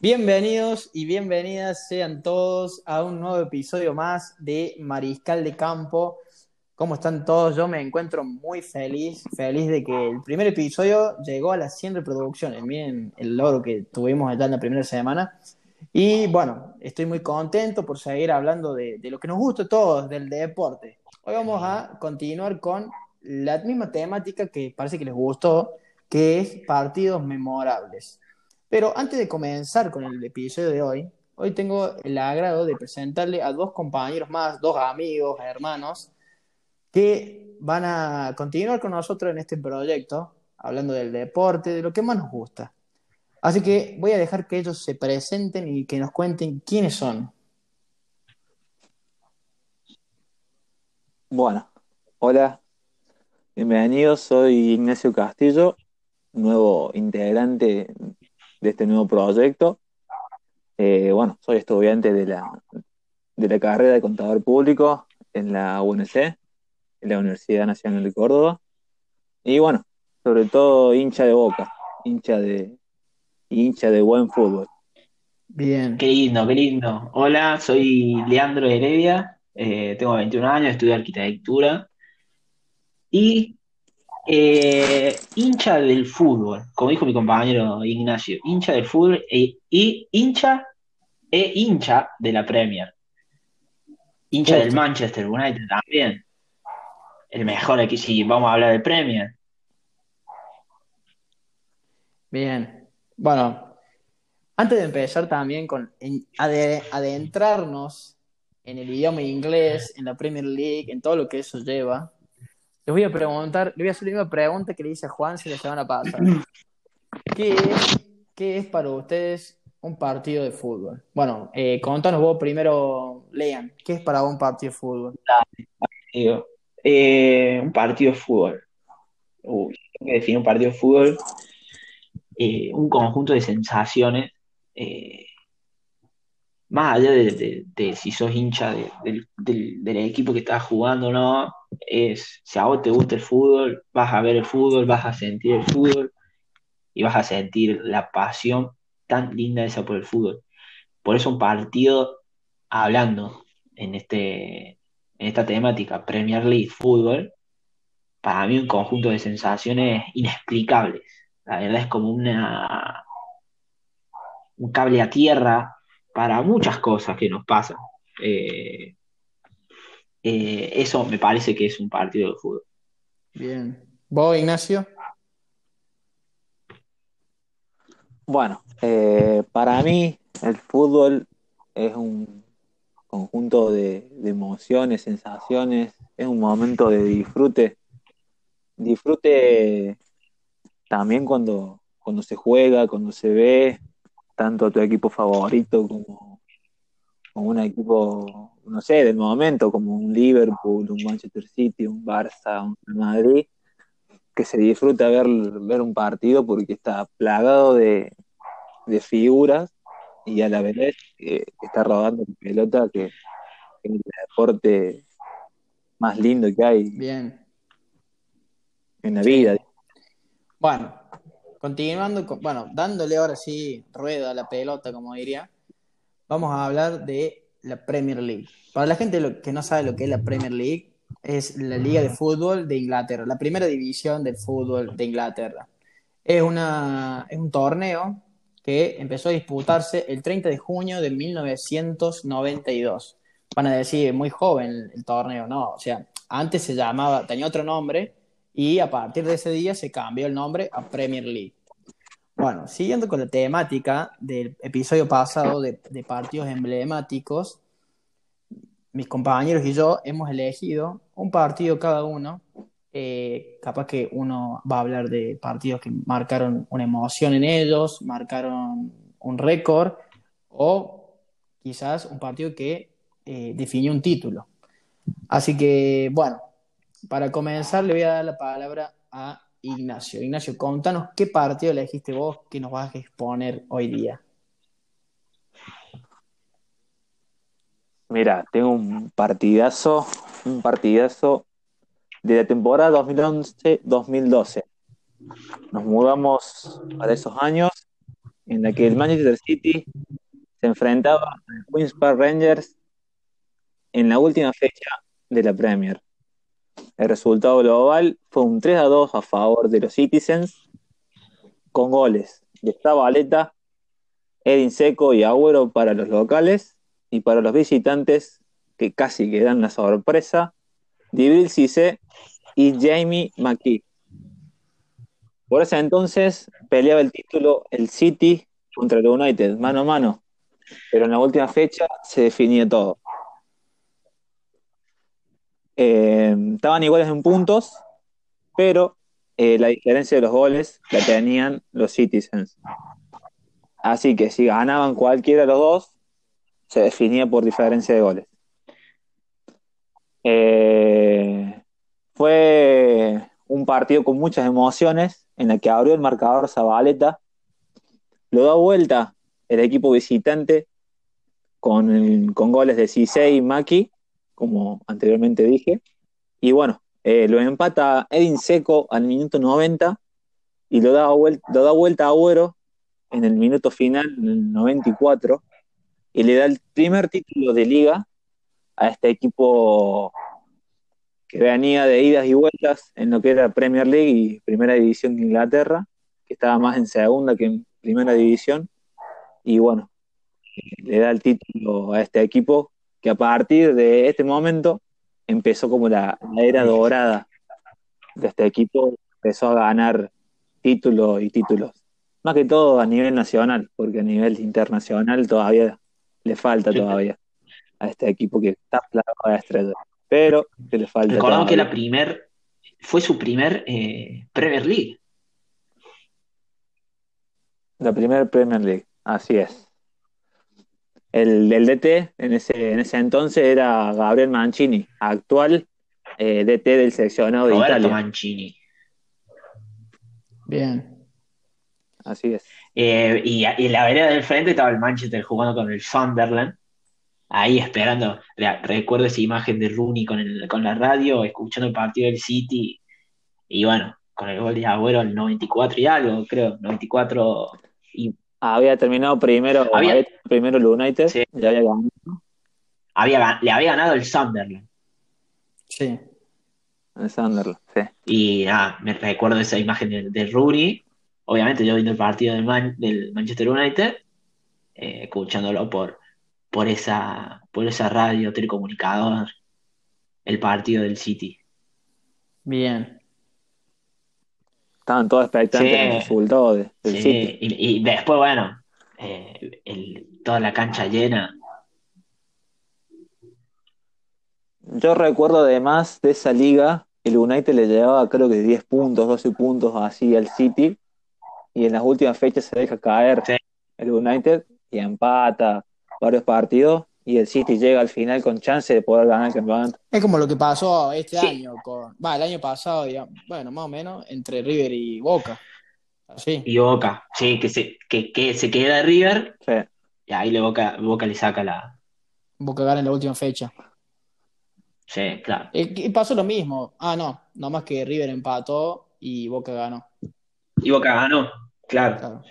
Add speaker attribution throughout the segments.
Speaker 1: Bienvenidos y bienvenidas sean todos a un nuevo episodio más de Mariscal de Campo. ¿Cómo están todos? Yo me encuentro muy feliz, feliz de que el primer episodio llegó a las 100 reproducciones. Miren el logro que tuvimos allá en la primera semana. Y bueno, estoy muy contento por seguir hablando de, de lo que nos gusta a todos, del deporte. Hoy vamos a continuar con la misma temática que parece que les gustó, que es partidos memorables. Pero antes de comenzar con el episodio de hoy, hoy tengo el agrado de presentarle a dos compañeros más, dos amigos, hermanos, que van a continuar con nosotros en este proyecto, hablando del deporte, de lo que más nos gusta. Así que voy a dejar que ellos se presenten y que nos cuenten quiénes son.
Speaker 2: Bueno, hola, bienvenidos, soy Ignacio Castillo, nuevo integrante de este nuevo proyecto. Eh, bueno, soy estudiante de la, de la carrera de contador público en la UNC, en la Universidad Nacional de Córdoba. Y bueno, sobre todo hincha de boca, hincha de, hincha de buen fútbol.
Speaker 3: Bien. Qué lindo, qué lindo. Hola, soy Leandro Heredia, eh, tengo 21 años, estudio arquitectura y eh, hincha del fútbol, como dijo mi compañero Ignacio, hincha del fútbol e, y hincha e hincha de la Premier. Hincha del Manchester United también. El mejor aquí, si vamos a hablar de Premier.
Speaker 1: Bien. Bueno, antes de empezar también con adentrarnos en el idioma inglés, en la Premier League, en todo lo que eso lleva, les voy a preguntar, le voy a hacer la misma pregunta que le hice a Juan si la semana pasada. ¿Qué es, qué es para ustedes un partido de fútbol? Bueno, eh, contanos vos primero, Lean, ¿qué es para vos un partido de fútbol?
Speaker 3: Eh, un partido de fútbol. Uy, tengo que definir un partido de fútbol. Eh, un conjunto de sensaciones eh, más allá de, si sos hincha del, equipo que estás jugando o no, es si a vos te gusta el fútbol, vas a ver el fútbol, vas a sentir el fútbol y vas a sentir la pasión tan linda esa por el fútbol. Por eso un partido hablando en, este, en esta temática Premier League fútbol, para mí un conjunto de sensaciones inexplicables. La verdad es como una un cable a tierra para muchas cosas que nos pasan. Eh, eh, eso me parece que es un partido de fútbol.
Speaker 1: Bien. ¿Vos, Ignacio?
Speaker 2: Bueno, eh, para mí el fútbol es un conjunto de, emociones, sensaciones, es un momento de disfrute. Disfrute también cuando, cuando se juega, cuando se ve, tanto a tu equipo favorito como, un equipo, no sé, del momento, como un Liverpool, un Manchester City, un Barça, un Madrid, que se disfruta ver, ver un partido porque está plagado de, figuras y a la vez eh, está rodando pelota que es el deporte más lindo que hay
Speaker 1: Bien.
Speaker 2: en la vida.
Speaker 1: Bueno, continuando, bueno, dándole ahora sí rueda a la pelota, como diría, vamos a hablar de la Premier League. Para la gente que no sabe lo que es la Premier League, es la liga de fútbol de Inglaterra, la primera división del fútbol de Inglaterra. Es, una, es un torneo que empezó a disputarse el 30 de junio de 1992. Van a decir, muy joven el torneo, no, o sea, antes se llamaba, tenía otro nombre, y a partir de ese día se cambió el nombre a Premier League. Bueno, siguiendo con la temática del episodio pasado de, partidos emblemáticos, mis compañeros y yo hemos elegido un partido cada uno. Eh, capaz que uno va a hablar de partidos que marcaron una emoción en ellos, marcaron un récord, o quizás un partido que eh, definió un título. Así que, bueno, para comenzar, le voy a dar la palabra a Ignacio. Ignacio, contanos qué partido elegiste vos que nos vas a exponer hoy día.
Speaker 2: Mira, tengo un partidazo, un partidazo de la temporada 2011-2012. Nos mudamos para esos años en la que el Manchester City se enfrentaba a Queens Park Rangers en la última fecha de la Premier. El resultado global fue un 3 a 2 a favor de los Citizens, con goles de Zabaleta, Edin Seco y Agüero para los locales, y para los visitantes, que casi que dan la sorpresa, Dibril Cisse y Jamie McKee. Por ese entonces peleaba el título el City contra el United, mano a mano, pero en la última fecha se definía todo. Eh, estaban iguales en puntos, pero eh, la diferencia de los goles la tenían los Citizens. Así que si ganaban cualquiera de los dos, se definía por diferencia de goles. Eh, fue un partido con muchas emociones en el que abrió el marcador Zabaleta, lo da vuelta el equipo visitante con, con goles de Cisse y Maki, como anteriormente dije, y bueno, eh, lo empata Edin Seco al minuto 90 y lo da, vuelta, a Agüero en el minuto final, en el 94, y le da el primer título de liga a este equipo que venía de idas y vueltas en lo que era Premier League y Primera División de Inglaterra, que estaba más en segunda que en Primera División. Y bueno, le da el título a este equipo que a partir de este momento empezó como la, era dorada de este equipo, empezó a ganar títulos y títulos. Más que todo a nivel nacional, porque a nivel internacional todavía le falta todavía a este equipo que está plagado de estrellas pero que le falta.
Speaker 3: Recordamos que la primer, fue su primer eh, Premier League.
Speaker 2: La primer Premier League, así es. El, el DT en ese, en ese entonces era Gabriel Mancini, actual eh, DT del seleccionado de
Speaker 3: Roberto
Speaker 2: Italia.
Speaker 3: Mancini.
Speaker 1: Bien.
Speaker 2: Así es.
Speaker 3: Eh, y, y en la vereda del frente estaba el Manchester jugando con el Sunderland. Ahí esperando. Re- Recuerdo esa imagen de Rooney con, el, con la radio, escuchando el partido del City. Y bueno, con el gol de Agüero al 94 y algo, creo. 94 y
Speaker 2: Había terminado primero,
Speaker 3: Había-
Speaker 2: había terminado primero el United,
Speaker 3: Sí.
Speaker 2: ya había ganado
Speaker 3: había, le había ganado el Sunderland.
Speaker 1: Sí.
Speaker 2: el Sunderland, sí.
Speaker 3: Y nada, me recuerdo esa imagen de, de Rooney. Obviamente yo viendo el partido del, Man- del Manchester United, eh, escuchándolo por, por, esa, por esa radio, telecomunicador, el partido del City.
Speaker 1: Bien.
Speaker 2: Estaban todos expectantes
Speaker 3: Sí.
Speaker 2: del resultado de- del
Speaker 3: Sí,
Speaker 2: City.
Speaker 3: y, y después, bueno, eh, el- toda la cancha llena.
Speaker 2: Yo recuerdo además de esa liga, el United le llevaba creo que 10 puntos, 12 puntos así al City, y en las últimas fechas se deja caer
Speaker 3: Sí.
Speaker 2: el United y empata varios partidos, y el City llega al final con chance de poder ganar el campeonato.
Speaker 1: Es como lo que pasó este
Speaker 3: Sí.
Speaker 1: año con, va, el año pasado, digamos, bueno, más o menos, entre River y Boca. Así.
Speaker 3: Y Boca, sí, que se, que, que se queda River,
Speaker 2: Sí.
Speaker 3: y ahí le Boca, Boca le saca la.
Speaker 1: Boca gana en la última fecha.
Speaker 3: Sí, claro.
Speaker 1: Eh, que pasó lo mismo. Ah, no, nomás que River empató y Boca ganó.
Speaker 3: Y Boca ganó, claro.
Speaker 1: Claro.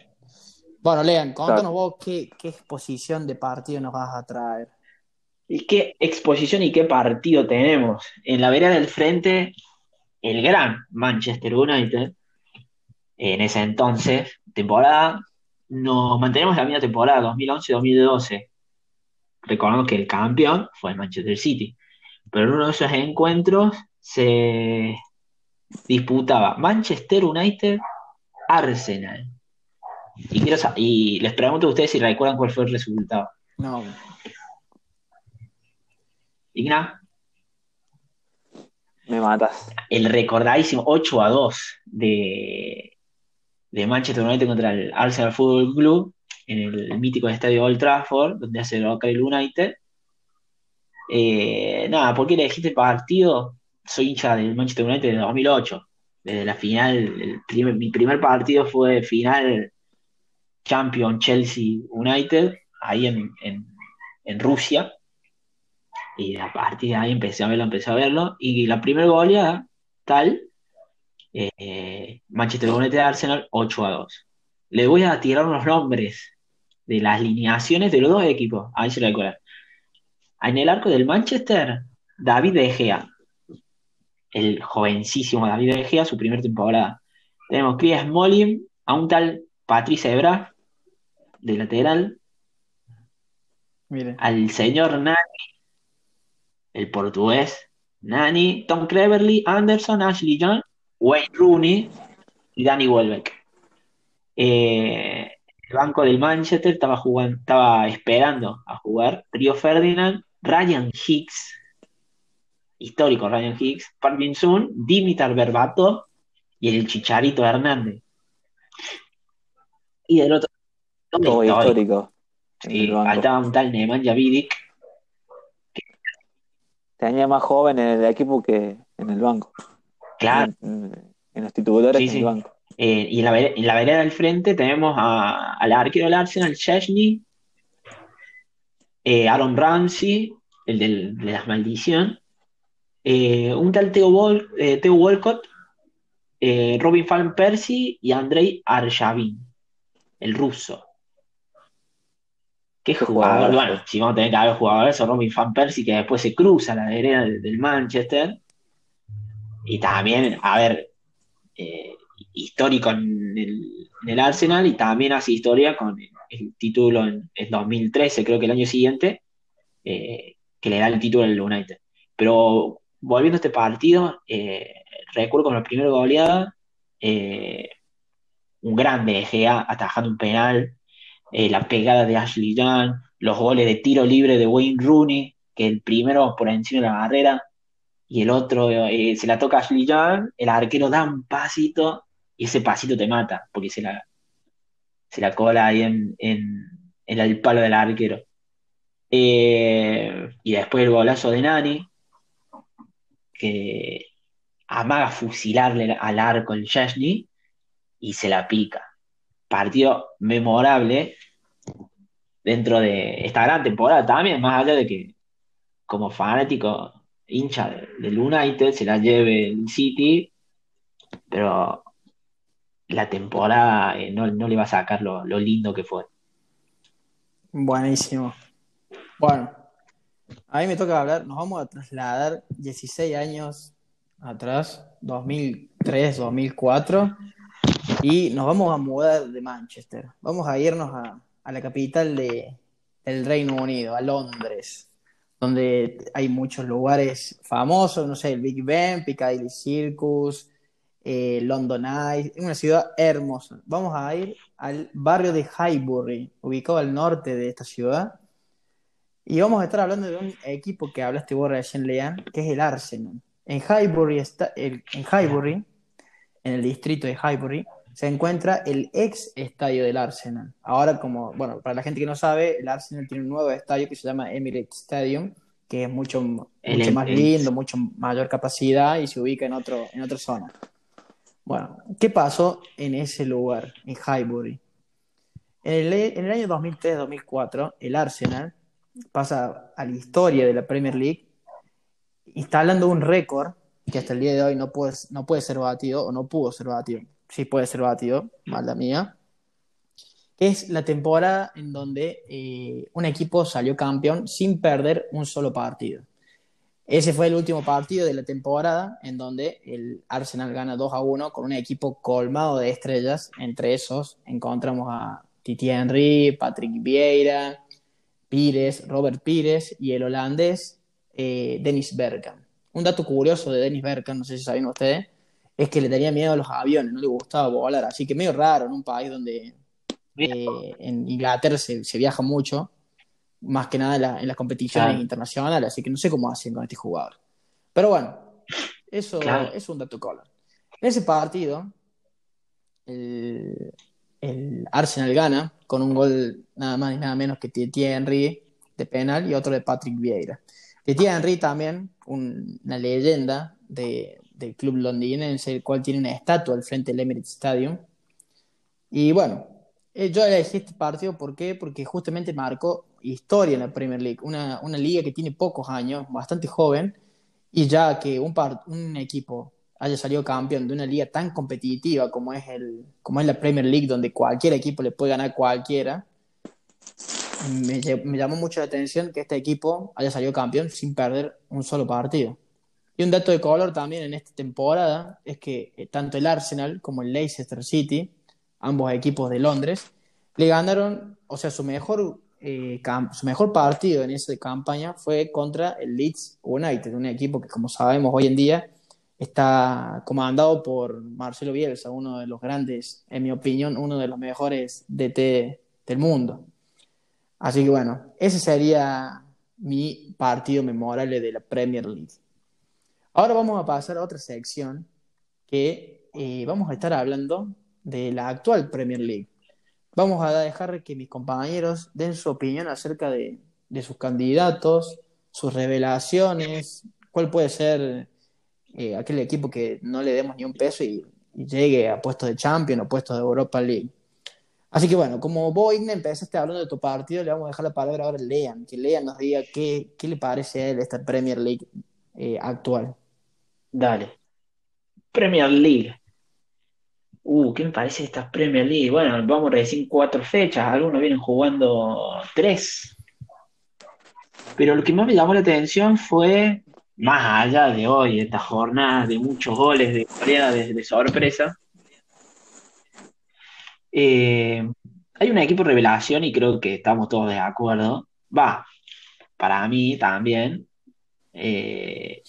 Speaker 1: Bueno, Lean, contanos vos qué, qué exposición de partido nos vas a traer.
Speaker 3: ¿Y qué exposición y qué partido tenemos? En la vereda del frente, el gran Manchester United, en ese entonces, temporada, nos mantenemos la misma temporada, 2011-2012. Recordamos que el campeón fue el Manchester City, pero en uno de esos encuentros se disputaba Manchester United-Arsenal. Y, quiero y les pregunto a ustedes si recuerdan cuál fue el resultado.
Speaker 1: No,
Speaker 3: Igna.
Speaker 2: Me matas.
Speaker 3: el recordadísimo 8 a 2 de, de Manchester United contra el Arsenal Football Club en el mítico estadio Old Trafford, donde hace local el United. Eh, nada, ¿por qué elegiste el partido? Soy hincha del Manchester United de 2008. Desde la final, el primer- mi primer partido fue final Champion Chelsea United, ahí en, en, en Rusia. Y a partir de ahí empecé a verlo, empecé a verlo. Y la primera goleada, tal, eh, Manchester United Arsenal 8 a 2. le voy a tirar unos nombres de las alineaciones de los dos equipos. Ahí se recuerda. En el arco del Manchester, David De Gea. El jovencísimo David De Gea, su primera temporada. Tenemos Chris Smalling, a un tal Patrice Ebra, de lateral.
Speaker 1: Mire.
Speaker 3: Al señor Nani, el portugués. Nani, Tom Cleverly, Anderson, Ashley Young, Wayne Rooney y Danny Welbeck. Eh, el banco del Manchester estaba jugando, estaba esperando a jugar Río Ferdinand, Ryan Hicks, histórico Ryan Hicks, Park Bin-sun, Dimitar Berbatov y el Chicharito Hernández. Y del otro, todo histórico. Sí, faltaba un tal Nemanja Vidic.
Speaker 2: Tenía más joven en el equipo que en el banco.
Speaker 3: Claro,
Speaker 2: En, en los titulares
Speaker 3: Sí,
Speaker 2: que en el banco.
Speaker 3: Eh, y en la, en la vereda del frente tenemos a- al arquero del Arsenal, Chesney, eh, Aaron Ramsey, el del- de las maldición, eh, un tal Theo, Wal- eh, Theo Walcott, eh, Robin Van Persie y Andrei Arshavin, el ruso. Qué jugador, bueno, si vamos a tener que haber jugadores, Robin Van Persie, que después se cruza la vereda del, Manchester. Y también, a ver, eh, histórico en el, en el Arsenal y también hace historia con el, título en, en 2013, creo que el año siguiente, eh, que le da el título al United. Pero volviendo a este partido, eh, recuerdo con la primera goleada, eh, un grande de Gea atajando un penal, eh, la pegada de Ashley Young, los goles de tiro libre de Wayne Rooney, que el primero por encima de la barrera y el otro eh, se la toca Ashley Young, el arquero da un pasito y ese pasito te mata, porque se la, se la cola ahí en, en, en el palo del arquero. Eh, y después el golazo de Nani, que amaga fusilarle al arco el Chesney y se la pica. Partido memorable dentro de esta gran temporada también, más allá de que como fanático hincha de- del United se la lleve el City, pero la temporada eh, no, no le va a sacar lo, lo lindo que fue.
Speaker 1: Buenísimo. Bueno, a mí me toca hablar, nos vamos a trasladar 16 años atrás, 2003, 2004, y nos vamos a mudar de Manchester. Vamos a irnos a, a la capital de, del Reino Unido, a Londres, donde hay muchos lugares famosos, no sé, el Big Ben, Piccadilly Circus, eh, London Eye, es una ciudad hermosa. Vamos a ir al barrio de Highbury, ubicado al norte de esta ciudad. Y vamos a estar hablando de un equipo que hablaste vos recién, Lean, que es el Arsenal. En Highbury, está, el- en Highbury, en el distrito de Highbury, se encuentra el ex estadio del Arsenal. Ahora, como, bueno, para la gente que no sabe, el Arsenal tiene un nuevo estadio que se llama Emirates Stadium, que es mucho, mucho más lindo, mucho mayor capacidad y se ubica en, otro, en otra zona. Bueno, ¿qué pasó en ese lugar, en Highbury? En el, en el año 2003-2004, el Arsenal pasa a la historia de la Premier League instalando un récord que hasta el día de hoy no puede, no puede ser batido o no pudo ser batido. Sí puede ser batido, mala mía. Es la temporada en donde eh, un equipo salió campeón sin perder un solo partido. Ese fue el último partido de la temporada en donde el Arsenal gana 2 a 1 con un equipo colmado de estrellas. Entre esos encontramos a Titi Henry, Patrick Vieira, Pires, Robert Pires y el holandés eh, Dennis Bergkamp. Un dato curioso de Dennis Bergkamp, no sé si saben ustedes, es que le tenía miedo a los aviones, no le gustaba volar, así que medio raro en un país donde eh, en Inglaterra se, se viaja mucho, más que nada en, la- en las competiciones
Speaker 3: Claro.
Speaker 1: internacionales, así que no sé cómo hacen con este jugador. Pero bueno, eso
Speaker 3: Claro.
Speaker 1: es un dato color. En ese partido, el, el Arsenal gana con un gol nada más y nada menos que Titi Henry de penal y otro de Patrick Vieira. Titi Henry también, un- una leyenda de- del club londinense, el cual tiene una estatua al frente del Emirates Stadium. Y bueno, eh, yo elegí este partido ¿por qué? porque justamente marcó historia en la Premier League, una, una liga que tiene pocos años, bastante joven, y ya que un, par- un equipo haya salido campeón de una liga tan competitiva como es, el, como es la Premier League, donde cualquier equipo le puede ganar a cualquiera, me, me, llamó mucho la atención que este equipo haya salido campeón sin perder un solo partido. Y un dato de color también en esta temporada es que eh, tanto el Arsenal como el Leicester City, ambos equipos de Londres, le ganaron, o sea, su mejor, eh, su mejor partido en esa campaña fue contra el Leeds United, un equipo que como sabemos hoy en día está comandado por Marcelo Bielsa, uno de los grandes, en mi opinión, uno de los mejores DT del mundo. Así que bueno, ese sería mi partido memorable de la Premier League. Ahora vamos a pasar a otra sección que eh, vamos a estar hablando de la actual Premier League. Vamos a dejar que mis compañeros den su opinión acerca de, de sus candidatos, sus revelaciones, cuál puede ser eh, aquel equipo que no le demos ni un peso y, llegue a puestos de Champions o puestos de Europa League. Así que bueno, como vos, empezaste hablando de tu partido, le vamos a dejar la palabra ahora a Lean, que Lean nos diga qué, qué le parece a él esta Premier League eh, actual.
Speaker 3: Dale. Premier League. Uh, ¿qué me parece esta Premier League? Bueno, vamos a decir cuatro fechas, algunos vienen jugando tres. Pero lo que más me llamó la atención fue más allá de hoy, esta jornada de muchos goles de Corea de, sorpresa, eh, hay un equipo revelación y creo que estamos todos de acuerdo. Va, para mí también, eh,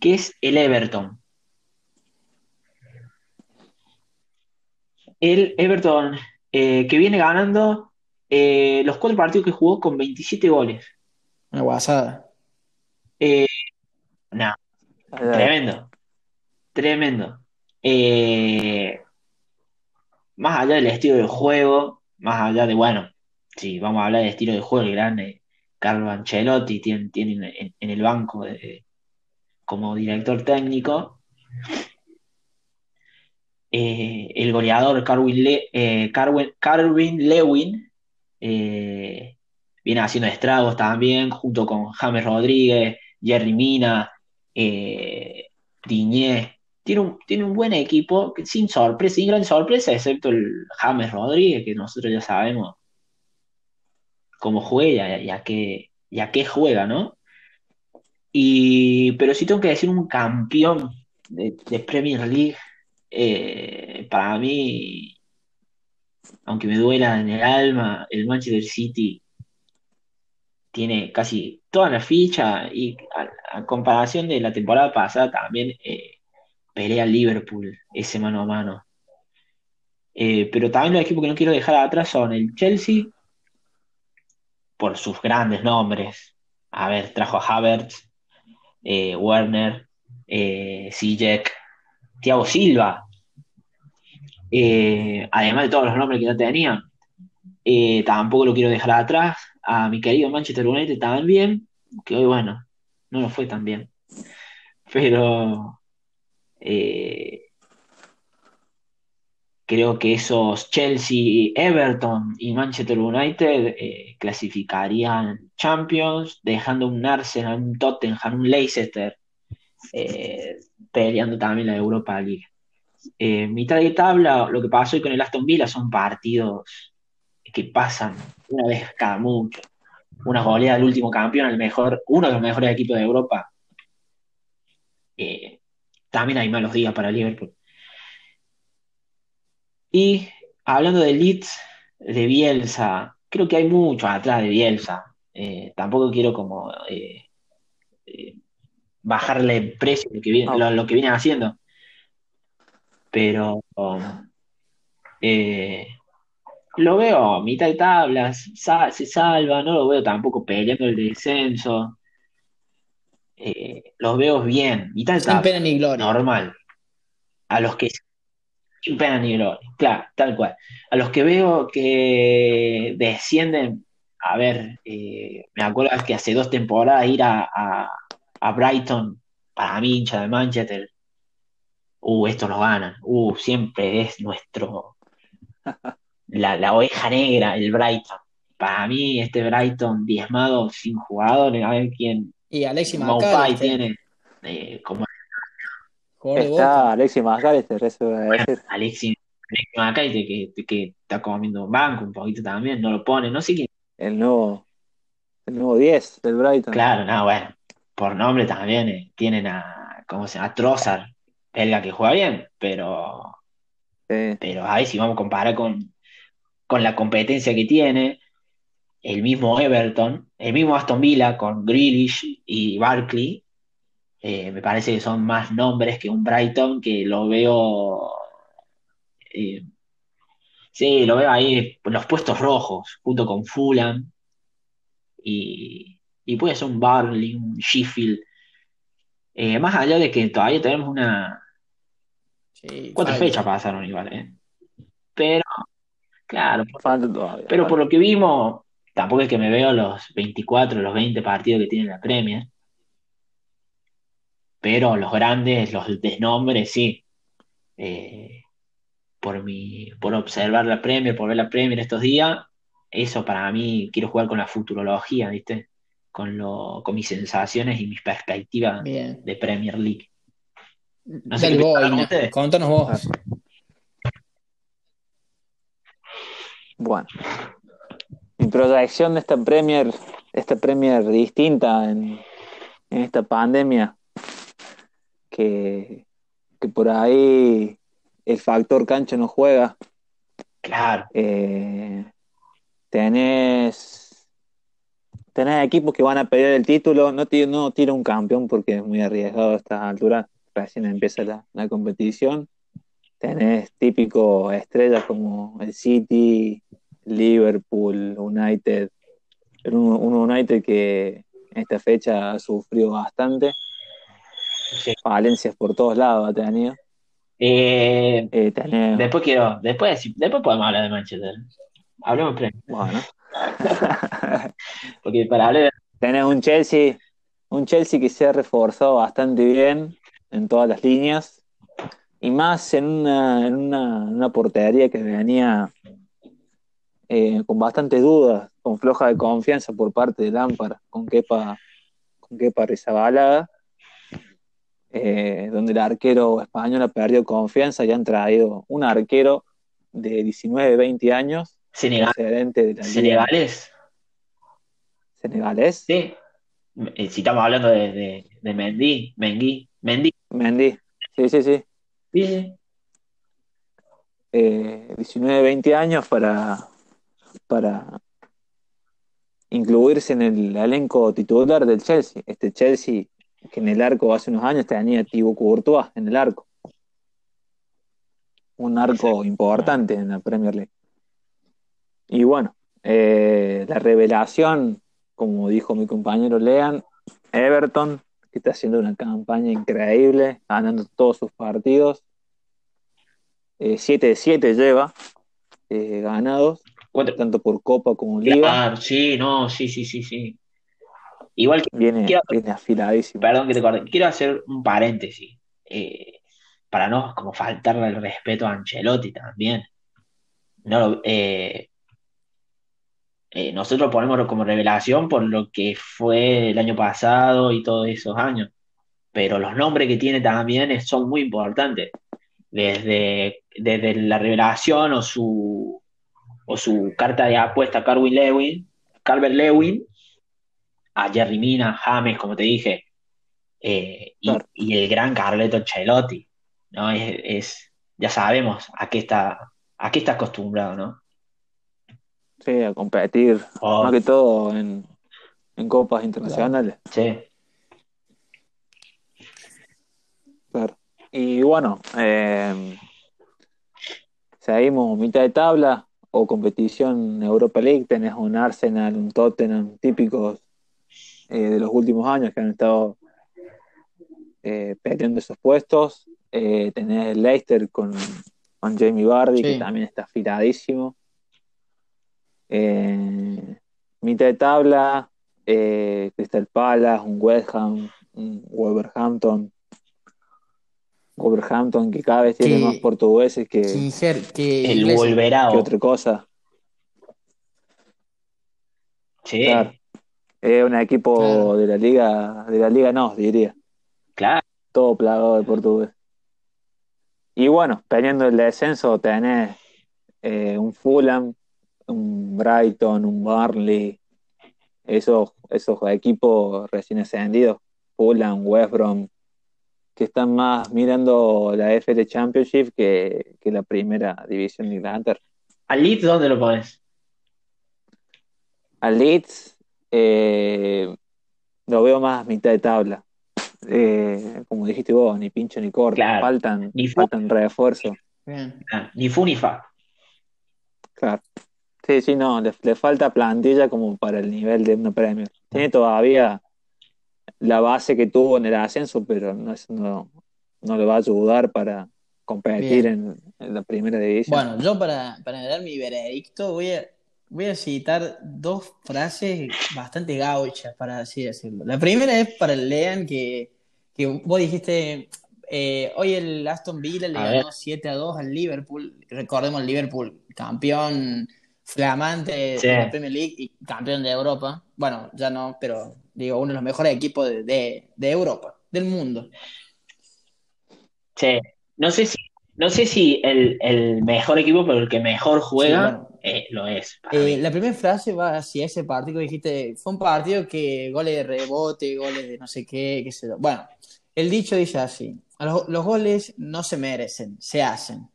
Speaker 3: que es el Everton. El Everton eh, que viene ganando los cuatro partidos que jugó con 27 goles.
Speaker 1: Una guasada.
Speaker 3: Eh, no, tremendo, tremendo. Eh, más allá del estilo de juego, más allá de, bueno, si vamos a hablar del estilo de juego, el grande Carlo Ancelotti tiene, tiene en, el banco como director técnico. Eh, el goleador Carwin, Lewin viene haciendo estragos también, junto con James Rodríguez, Jerry Mina, eh, Tiene un, tiene un buen equipo, sin sorpresa, sin gran sorpresa, excepto el James Rodríguez, que nosotros ya sabemos cómo juega y a qué, qué juega, ¿no? Y, pero sí tengo que decir un campeón de, Premier League, eh, para mí, aunque me duela en el alma, el Manchester City tiene casi toda la ficha y a, comparación de la temporada pasada también eh, pelea Liverpool ese mano a mano. Eh, pero también los equipos que no quiero dejar atrás son el Chelsea, por sus grandes nombres. A ver, trajo a Havertz, eh, Werner, eh, Thiago Silva. además de todos los nombres que ya tenían. tampoco lo quiero dejar atrás a mi querido Manchester United también, que hoy, bueno, no nos fue tan bien. Pero eh, creo que esos Chelsea, Everton y Manchester United eh, clasificarían Champions, dejando un Arsenal, un Tottenham, un Leicester eh, peleando también la Europa League. mitad de tabla, lo que pasó hoy con el Aston Villa son partidos que pasan una vez cada mucho. Una goleada del último campeón, el mejor, uno de los mejores equipos de Europa. Eh, también hay malos días para Liverpool. Y hablando de Leeds, de Bielsa, creo que hay mucho atrás de Bielsa. Eh, tampoco quiero como eh, bajarle el precio lo que, viene, lo, que vienen haciendo. Pero lo veo a mitad de tablas, se salva, no lo veo tampoco peleando el descenso. Eh, los veo bien, mitad de tabla.
Speaker 1: pena ni gloria.
Speaker 3: Normal. A los que. Sin pena ni gloria, claro, tal cual. A los que veo que descienden, a ver, eh, me acuerdo que hace dos temporadas ir a, a, Brighton, para mí, hincha de Manchester, uh, esto nos ganan, uh, siempre es nuestro la, oveja negra, el Brighton. Para mí, este Brighton diezmado sin jugadores, a ver quién.
Speaker 1: Y Alexis
Speaker 3: tiene eh, como
Speaker 2: Está. Alexis McAllister, eso a decir.
Speaker 3: Alexis, Alexis McAllister, que, que está comiendo banco un poquito también, no lo pone, no sé quién.
Speaker 2: El nuevo, el nuevo 10 del Brighton.
Speaker 3: Claro, no, bueno, por nombre también eh, tienen a, ¿cómo se llama? A Trossard, belga que juega bien, pero,
Speaker 2: Sí.
Speaker 3: pero a ver si vamos a comparar con, con la competencia que tiene el mismo Everton, el mismo Aston Villa con Grealish y Barkley, eh, me parece que son más nombres que un Brighton que lo veo, eh, sí, lo veo ahí en los puestos rojos, junto con Fulham y, y puede ser un Barley, un Sheffield, Eh, más allá de que todavía tenemos una,
Speaker 1: Sí,
Speaker 3: cuatro fechas pasaron igual, ¿eh? Pero, claro,
Speaker 2: Falta todavía.
Speaker 3: Pero por lo que vimos, tampoco es que me veo los 24, los 20 partidos que tiene la Premier. Pero los grandes, los desnombres, sí. Eh, por mi, por observar la Premier, por ver la Premier estos días, eso para mí, quiero jugar con la futurología, ¿viste? Con lo, con mis sensaciones y mis perspectivas
Speaker 1: Bien.
Speaker 3: de Premier League. No sé
Speaker 1: vos. Contanos vos.
Speaker 2: Bueno, mi proyección de esta Premier, esta Premier distinta en, en esta pandemia, que, que por ahí el factor cancha no juega.
Speaker 3: Claro,
Speaker 2: Eh, tenés, tenés equipos que van a pelear el título, no, ti- no tira un campeón porque es muy arriesgado a estas alturas, recién empieza la, la competición. Tenés típicos estrellas como el City, Liverpool, United, un, un United que en esta fecha ha sufrido bastante,
Speaker 3: sí.
Speaker 2: falencias por todos lados ha tenido.
Speaker 3: Eh,
Speaker 2: Eh,
Speaker 3: después quiero, después, después podemos hablar de Manchester. Hablemos Premier.
Speaker 2: bueno,
Speaker 3: Porque para hablar de
Speaker 2: Tenés un Chelsea, un Chelsea que se ha reforzado bastante bien en todas las líneas y más en una, en una, una portería que venía eh, con bastantes dudas, con floja de confianza por parte de Lampard, con Kepa, con Kepa Arrizabalaga, eh, donde el arquero español ha perdido confianza y han traído un arquero de 19, 20 años,
Speaker 3: Senegal,
Speaker 2: de la liga
Speaker 3: senegalés.
Speaker 2: senegalés.
Speaker 3: Sí. Eh, Si estamos hablando de, de, de Mendy, Mendy, Mendy.
Speaker 2: Mendy, sí, sí, sí.
Speaker 3: Sí, sí.
Speaker 2: eh, 19, 20 años para, para incluirse en el elenco titular del Chelsea. Este Chelsea que en el arco hace unos años tenía Thibaut Courtois en el arco. Un arco importante en la Premier League. Y bueno, eh, la revelación, como dijo mi compañero Lean, Everton, que está haciendo una campaña increíble, ganando todos sus partidos. 7 de 7 lleva eh, ganados,
Speaker 3: Cuatro-
Speaker 2: tanto por Copa como Liga.
Speaker 3: Sí, no, sí, sí, sí, sí. Igual que,
Speaker 2: Viene,
Speaker 3: Quiero-
Speaker 2: viene afiladísimo.
Speaker 3: perdón que te corte, quiero hacer un paréntesis. eh, para no como faltarle el respeto a Ancelotti también. No eh, eh, nosotros ponemos como revelación por lo que fue el año pasado y todos esos años. Pero los nombres que tiene también es- son muy importantes. Desde, desde la revelación o su, o su carta de apuesta a Carwin Lewin, Calvert Lewin, a Jerry Mina, James, como te dije, eh, y,
Speaker 2: Claro.
Speaker 3: y el gran Carleto Ancelotti, ¿no? Es, es- ya sabemos a qué está, a qué está acostumbrado, ¿no?
Speaker 2: Sí, a competir,
Speaker 3: Oh,
Speaker 2: más que todo en, en copas internacionales.
Speaker 3: sí.
Speaker 2: Claro. Y bueno, eh, seguimos mitad de tabla o competición Europa League. Tenés un Arsenal, un Tottenham típicos eh, de los últimos años que han estado eh, peleando esos puestos. Eh, tenés el Leicester con, con Jamie Vardy,
Speaker 1: Sí.
Speaker 2: que también está afiladísimo. Eh, mitad de tabla, eh, Crystal Palace, un West Ham, un Wolverhampton. Wolverhampton que cada vez tiene
Speaker 1: Que-
Speaker 2: más portugueses que,
Speaker 1: Que,
Speaker 3: El
Speaker 1: inglés-
Speaker 2: que
Speaker 3: Wolverao.
Speaker 2: otra cosa.
Speaker 3: Sí,
Speaker 2: Claro. Es un equipo
Speaker 1: Claro.
Speaker 2: de la liga, de la liga no, diría.
Speaker 3: claro.
Speaker 2: Todo plagado de portugués. Y bueno, peleando el descenso tenés eh, un Fulham, un Brighton, un Burnley, esos, esos equipos recién ascendidos, Fulham, West Brom, que están más mirando la FL Championship que, que la primera división de Inglaterra.
Speaker 3: ¿Al Leeds dónde lo pones?
Speaker 2: Al Leeds eh, lo veo más mitad de tabla. Eh, como dijiste vos, ni pincho ni corto,
Speaker 3: Claro.
Speaker 2: faltan,
Speaker 3: Ni fu-
Speaker 2: faltan refuerzos.
Speaker 3: Ah, ni fu ni fa.
Speaker 2: Claro. Sí, sí, no, le, le falta plantilla como para el nivel de una Premier. Tiene todavía la base que tuvo en el ascenso, pero no, es- no, no le va a ayudar para competir en, en la primera división.
Speaker 1: Bueno, yo para, para dar mi veredicto voy a, voy a citar dos frases bastante gauchas, para así decirlo. La primera es para el Lean, que, que vos dijiste, eh, hoy el Aston Villa le
Speaker 3: A
Speaker 1: ganó
Speaker 3: ver.
Speaker 1: 7 a 2 al Liverpool. Recordemos el Liverpool, campeón flamante
Speaker 3: Sí.
Speaker 1: de la Premier League y campeón de Europa. Bueno, ya no, pero digo, uno de los mejores equipos de, de, de Europa, del mundo.
Speaker 3: Sí. No sé si, no sé si el, el mejor equipo, pero el que mejor juega
Speaker 1: Sí, bueno.
Speaker 3: Eh, lo es.
Speaker 1: Eh, la primera frase va hacia ese partido que dijiste, fue un partido que goles de rebote, goles de no sé qué, qué sé yo. Bueno, el dicho dice así, los, los goles no se merecen, se hacen.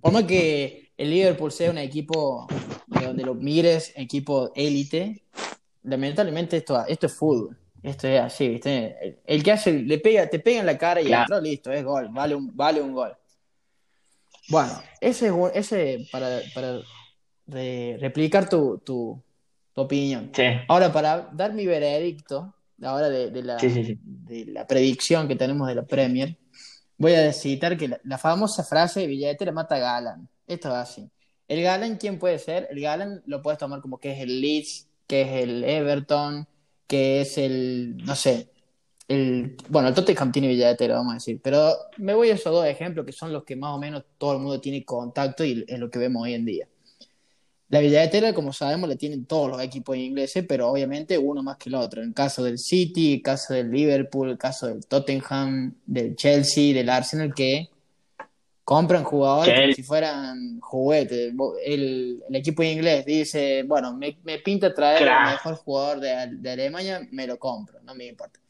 Speaker 1: Por más que el Liverpool sea un equipo de donde lo mires, equipo élite, lamentablemente esto, esto es fútbol. Esto es así, ¿viste? El, el que hace, le pega, te pega en la cara y
Speaker 3: Claro.
Speaker 1: entró, listo, es gol, vale un, vale un gol. Bueno, ese, ese para, para re- replicar tu, tu, tu opinión.
Speaker 3: Sí.
Speaker 1: Ahora, para dar mi veredicto, ahora de, de la,
Speaker 3: Sí, sí, sí.
Speaker 1: de la predicción que tenemos de la Premier, voy a citar que la, la famosa frase Villatera mata a Galan. Esto es así. El Galan, ¿quién puede ser? El Galan lo puedes tomar como que es el Leeds, que es el Everton, que es el, no sé, el, bueno, el Tottenham tiene billetera, vamos a decir, pero me voy a esos dos ejemplos que son los que más o menos todo el mundo tiene contacto y es lo que vemos hoy en día. La billetera, como sabemos, la tienen todos los equipos ingleses, pero obviamente uno más que el otro. En el caso del City, el caso del Liverpool, el caso del Tottenham, del Chelsea, del Arsenal, que compran jugadores como si fueran juguetes. El, el equipo inglés dice, bueno, me, me pinta traer
Speaker 3: Claro.
Speaker 1: el mejor jugador de, de Alemania, me lo compro, no me importa.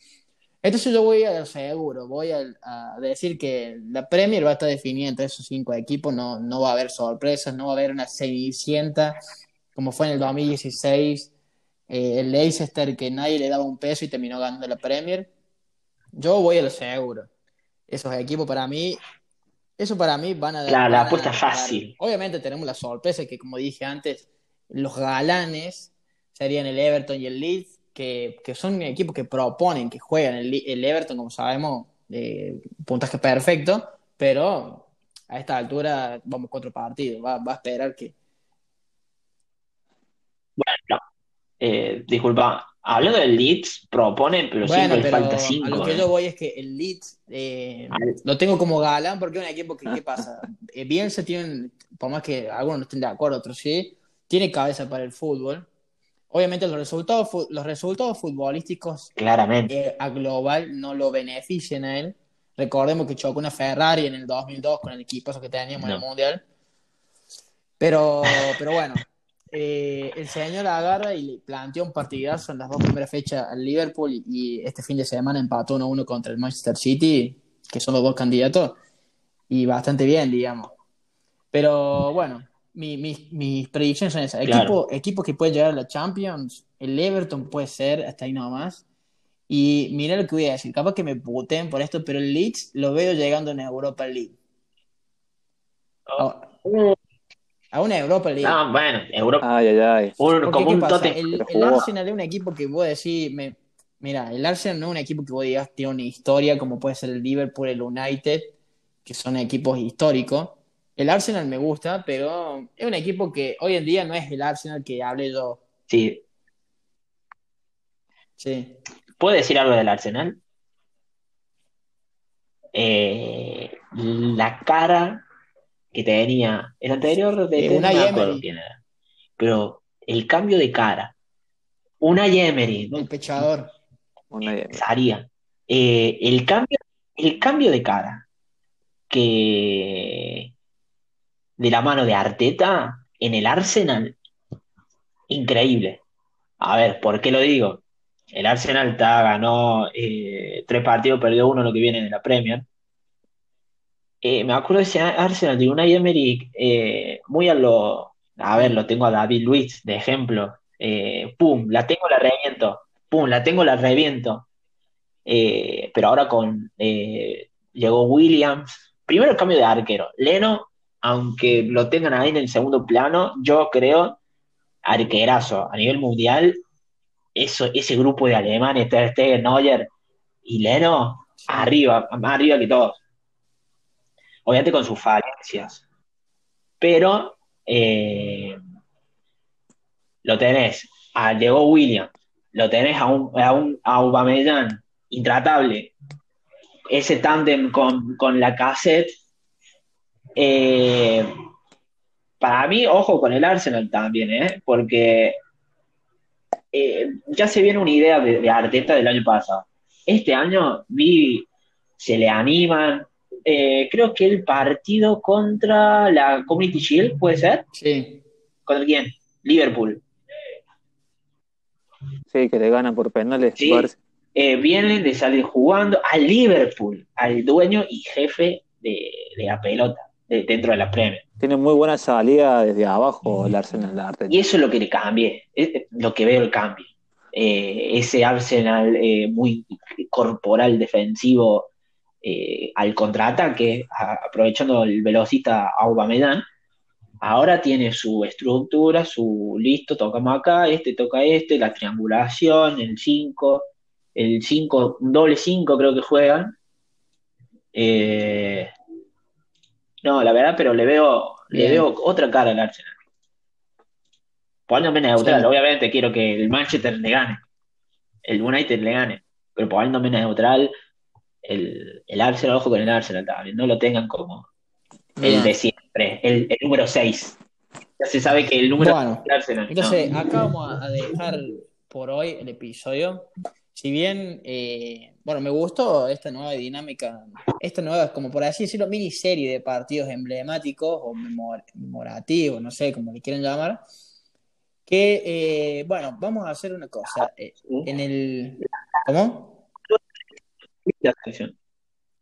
Speaker 1: Entonces yo voy a lo seguro, voy a, a decir que la Premier va a estar definida entre esos cinco equipos, no, no va a haber sorpresas, no va a haber una cenicienta como fue en el 2016, eh, el Leicester que nadie le daba un peso y terminó ganando la Premier. Yo voy a lo seguro. Esos equipos para mí, eso para mí van a dar.
Speaker 3: La
Speaker 1: van a
Speaker 3: apuesta fácil.
Speaker 1: Obviamente tenemos la sorpresa que, como dije antes, los galanes serían el Everton y el Leeds, que, que son equipos que proponen, que juegan. El, Everton, como sabemos, eh, puntaje perfecto, pero a esta altura vamos cuatro partidos. Va, va a esperar que.
Speaker 3: Bueno, eh, disculpa, hablando del Leeds, proponen, pero
Speaker 1: Bueno,
Speaker 3: siempre le
Speaker 1: pero
Speaker 3: falta
Speaker 1: a
Speaker 3: cinco.
Speaker 1: lo que
Speaker 3: eh.
Speaker 1: yo voy es que el Leeds eh,
Speaker 3: Al-
Speaker 1: lo tengo como galán porque es un equipo que, ¿qué pasa? Eh, Bielsa tiene, un- por más que algunos no estén de acuerdo, otros sí, tiene cabeza para el fútbol. Obviamente los resultados, los resultados futbolísticos
Speaker 3: Claramente.
Speaker 1: eh, a global no lo benefician a él. Recordemos que chocó una Ferrari en el 2002 con el equipazo que teníamos en el. Mundial. Pero, pero bueno, eh, el señor agarra y le planteó un partidazo en las dos primeras fechas al Liverpool y, y este fin de semana empató 1-1 contra el Manchester City, que son los dos candidatos, y bastante bien, digamos. Pero bueno, mi- mi- mis predicciones son esas.
Speaker 3: Claro.
Speaker 1: Equipo, equipos que pueden llegar a la Champions, el Everton puede ser, hasta ahí nomás. Y mira lo que voy a decir, capaz que me puten por esto, pero el Leeds lo veo llegando en Europa League. A, a una Europa League.
Speaker 3: No, bueno, Europa.
Speaker 2: Ay, ay, ay.
Speaker 3: un- como
Speaker 1: ¿qué
Speaker 3: un tote.
Speaker 1: El, el. Arsenal es un equipo que vos decís, me, mira, el Arsenal no es un equipo que vos digas tiene una historia como puede ser el Liverpool, el United, que son equipos históricos. El Arsenal me gusta, pero es un equipo que hoy en día no es el Arsenal que hablé yo.
Speaker 3: Sí.
Speaker 1: Sí.
Speaker 3: ¿Puedo decir algo del Arsenal? Eh, la cara que tenía el anterior de
Speaker 1: Eh,
Speaker 3: no acuerdo quién era. Pero el cambio de cara. Unai Emery,
Speaker 1: El pechador.
Speaker 2: Una-
Speaker 3: Saría. Eh, el cambio, el cambio de cara que de la mano de Arteta en el Arsenal, increíble. A ver, ¿por qué lo digo? El Arsenal está, ganó eh, tres partidos, perdió uno lo que viene en la Premier. Eh, me acuerdo de ese Arsenal de Unai Emery eh, muy a lo... A ver, lo tengo a David Luiz de ejemplo. Pum, la tengo, la reviento. Pum, la tengo, la reviento. Pero ahora con... llegó Williams. Primero el cambio de arquero. Leno, aunque lo tengan ahí en el segundo plano, yo creo arquerazo a nivel mundial. Eso, ese grupo de alemanes, Ter Stegen, Neuer y Leno, arriba, más arriba que todos. Obviamente con sus falencias. Pero eh, lo tenés, a, llegó William, lo tenés a un, a un a Aubameyang, intratable. Ese tándem con, con la cassette. Eh, para mí, ojo con el Arsenal también, ¿eh? porque eh, ya se viene una idea de, de Arteta del año pasado. Este año vi, se le animan. eh, creo que el partido contra la Community Shield, ¿puede ser?
Speaker 1: Sí.
Speaker 3: ¿Contra quién? Liverpool.
Speaker 2: Sí, que le ganan por penales.
Speaker 3: Sí. Eh, vienen de salir jugando a Liverpool, al dueño y jefe de, de la pelota, de- dentro de la Premier.
Speaker 2: Tiene muy buena salida desde abajo el Arsenal de Arteta.
Speaker 3: Y eso es lo que le cambié, es lo que veo el cambio. Eh, ese Arsenal eh, muy corporal defensivo eh, al contraataque, a- aprovechando el velocista Aubameyang, ahora tiene su estructura, su listo, tocamos acá, este toca este, la triangulación, el 5, el 5, un doble 5 creo que juegan. Eh, no, la verdad, pero le veo, le veo otra cara al Arsenal. Poniéndome neutral,
Speaker 1: Sí.
Speaker 3: obviamente quiero que el Manchester le gane, el United le gane, pero poniéndome neutral, el, el Arsenal, ojo con el Arsenal también, no lo tengan como el de siempre, el, el número 6. Ya se sabe que el número
Speaker 1: Bueno,
Speaker 3: del Arsenal.
Speaker 1: Entonces,
Speaker 3: no.
Speaker 1: acá vamos a dejar por hoy el episodio. Si bien, eh, bueno, me gustó esta nueva dinámica, esta nueva, como por así decirlo, miniserie de partidos emblemáticos o memor- memorativos, no sé cómo le quieren llamar. Que, eh, bueno, vamos a hacer una cosa. eh, en el. ¿Cómo?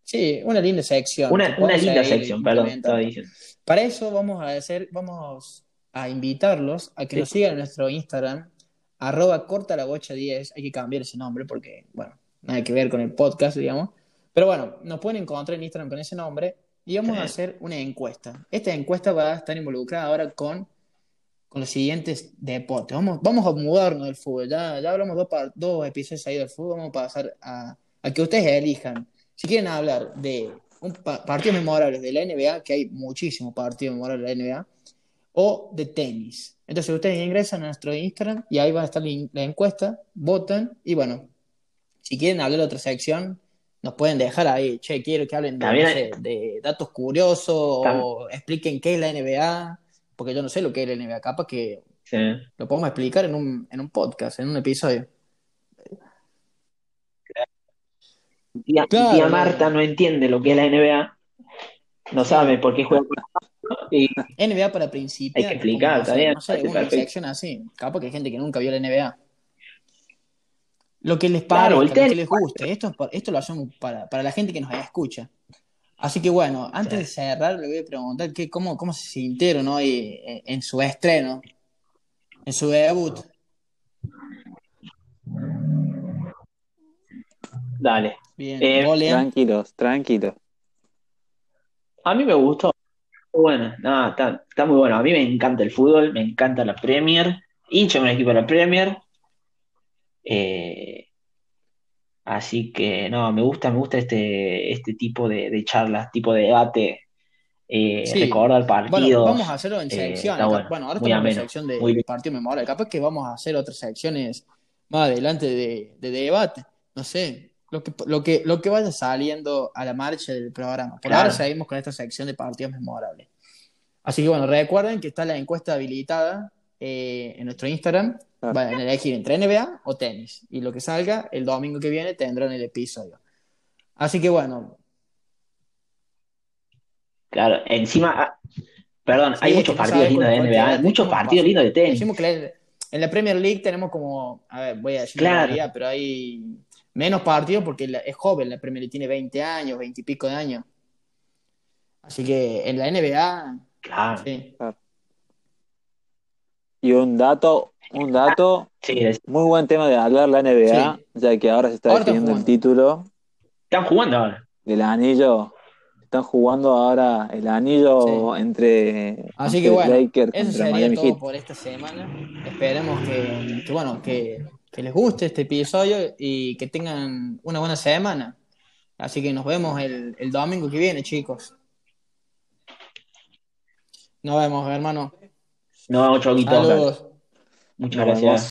Speaker 1: Sí, una linda sección.
Speaker 3: Una, linda sección, perdón, estaba
Speaker 1: implementando.
Speaker 3: diciendo.
Speaker 1: Para eso vamos a hacer, vamos a invitarlos a que
Speaker 3: Sí.
Speaker 1: nos sigan en nuestro Instagram, arroba corta la bocha 10, hay que cambiar ese nombre porque, bueno, nada que ver con el podcast, digamos. Pero bueno, nos pueden encontrar en Instagram con ese nombre y vamos a hacer una encuesta. Esta encuesta va a estar involucrada ahora con, con los siguientes deportes. Vamos, vamos a mudarnos del fútbol. Ya, ya hablamos dos, dos episodios ahí del fútbol, vamos a pasar a, a que ustedes elijan. Si quieren hablar de un pa- partidos memorables de la NBA, que hay muchísimos partidos memorables de la NBA, o de tenis. Entonces ustedes ingresan a nuestro Instagram y ahí va a estar la, la encuesta, votan y bueno, si quieren hablar de otra sección, nos pueden dejar ahí, che, quiero que hablen de,
Speaker 3: También
Speaker 1: no
Speaker 3: hay-
Speaker 1: sé, de datos curiosos o expliquen qué es la NBA, porque yo no sé lo que es la NBA, capaz que
Speaker 3: Sí.
Speaker 1: lo podemos explicar en un, en un podcast, en un episodio.
Speaker 3: Tía,
Speaker 1: Claro.
Speaker 3: tía Marta no entiende lo que es la NBA, no sabe por qué juega y
Speaker 1: NBA para principiantes.
Speaker 3: Hay que explicar, está bien,
Speaker 1: No sé, así. Capaz que hay gente que nunca vio la NBA. Lo que les
Speaker 3: Claro,
Speaker 1: parezca,
Speaker 3: el
Speaker 1: lo que les guste. Esto, es por- esto lo hacemos para, para la gente que nos escucha. Así que bueno, antes de cerrar, le voy a preguntar que, cómo, cómo se sintieron hoy en, en su estreno, en su debut.
Speaker 3: dale.
Speaker 1: Bien,
Speaker 3: Eh.
Speaker 2: Tranquilos, tranquilos.
Speaker 3: A mí me gustó. Bueno, nada, está, está muy bueno. A mí me encanta el fútbol, me encanta la Premier, hincha un equipo de la Premier. Eh, así que no, me gusta, me gusta este, este tipo de, de charlas, tipo de debate, eh,
Speaker 1: Sí.
Speaker 3: recordar
Speaker 1: Bueno,
Speaker 3: partidos.
Speaker 1: vamos a hacerlo en
Speaker 3: eh,
Speaker 1: secciones.
Speaker 3: está bueno,
Speaker 1: Bueno, ahora
Speaker 3: muy
Speaker 1: estamos en la
Speaker 3: ameno,
Speaker 1: sección de partido memorable. Capaz que vamos a hacer otras secciones más adelante de, de debate. No sé, lo que, lo que, lo que vaya saliendo a la marcha del programa. Por
Speaker 3: Claro.
Speaker 1: ahora seguimos con esta sección de partidos memorables. Así que bueno, recuerden que está la encuesta habilitada eh, en nuestro Instagram.
Speaker 2: Claro.
Speaker 1: Van a elegir entre NBA o tenis. Y lo que salga el domingo que viene tendrán el episodio. Así que bueno,
Speaker 3: Claro, encima, ah, perdón,
Speaker 1: Sí,
Speaker 3: hay muchos partidos lindos de NBA, muchos partidos lindos de tenis.
Speaker 1: Decimos que en la Premier League tenemos como, a ver, voy a decir
Speaker 3: Claro.
Speaker 1: la realidad, pero hay menos partidos porque es joven, la Premier League tiene 20 años, 20 y pico de años. Así que en la NBA,
Speaker 3: Claro,
Speaker 1: sí.
Speaker 2: Y un dato, un dato,
Speaker 3: sí, es-
Speaker 2: muy buen tema de hablar la NBA, ya que ahora se está
Speaker 1: Ahora
Speaker 2: definiendo el título
Speaker 3: están jugando ahora.
Speaker 2: del anillo. Están jugando ahora el anillo
Speaker 1: Sí.
Speaker 2: entre,
Speaker 1: Así
Speaker 2: entre
Speaker 1: que bueno,
Speaker 2: Lakers
Speaker 1: eso
Speaker 2: contra
Speaker 1: sería
Speaker 2: Miami
Speaker 1: todo
Speaker 2: Heat.
Speaker 1: por esta semana. Esperemos que, que, bueno, que, que les guste este episodio y que tengan una buena semana. Así que nos vemos el, el domingo que viene, chicos. Nos vemos, hermano.
Speaker 3: No, Choquito,
Speaker 1: Saludos.
Speaker 3: muchas
Speaker 2: Nos
Speaker 3: gracias.
Speaker 2: vemos.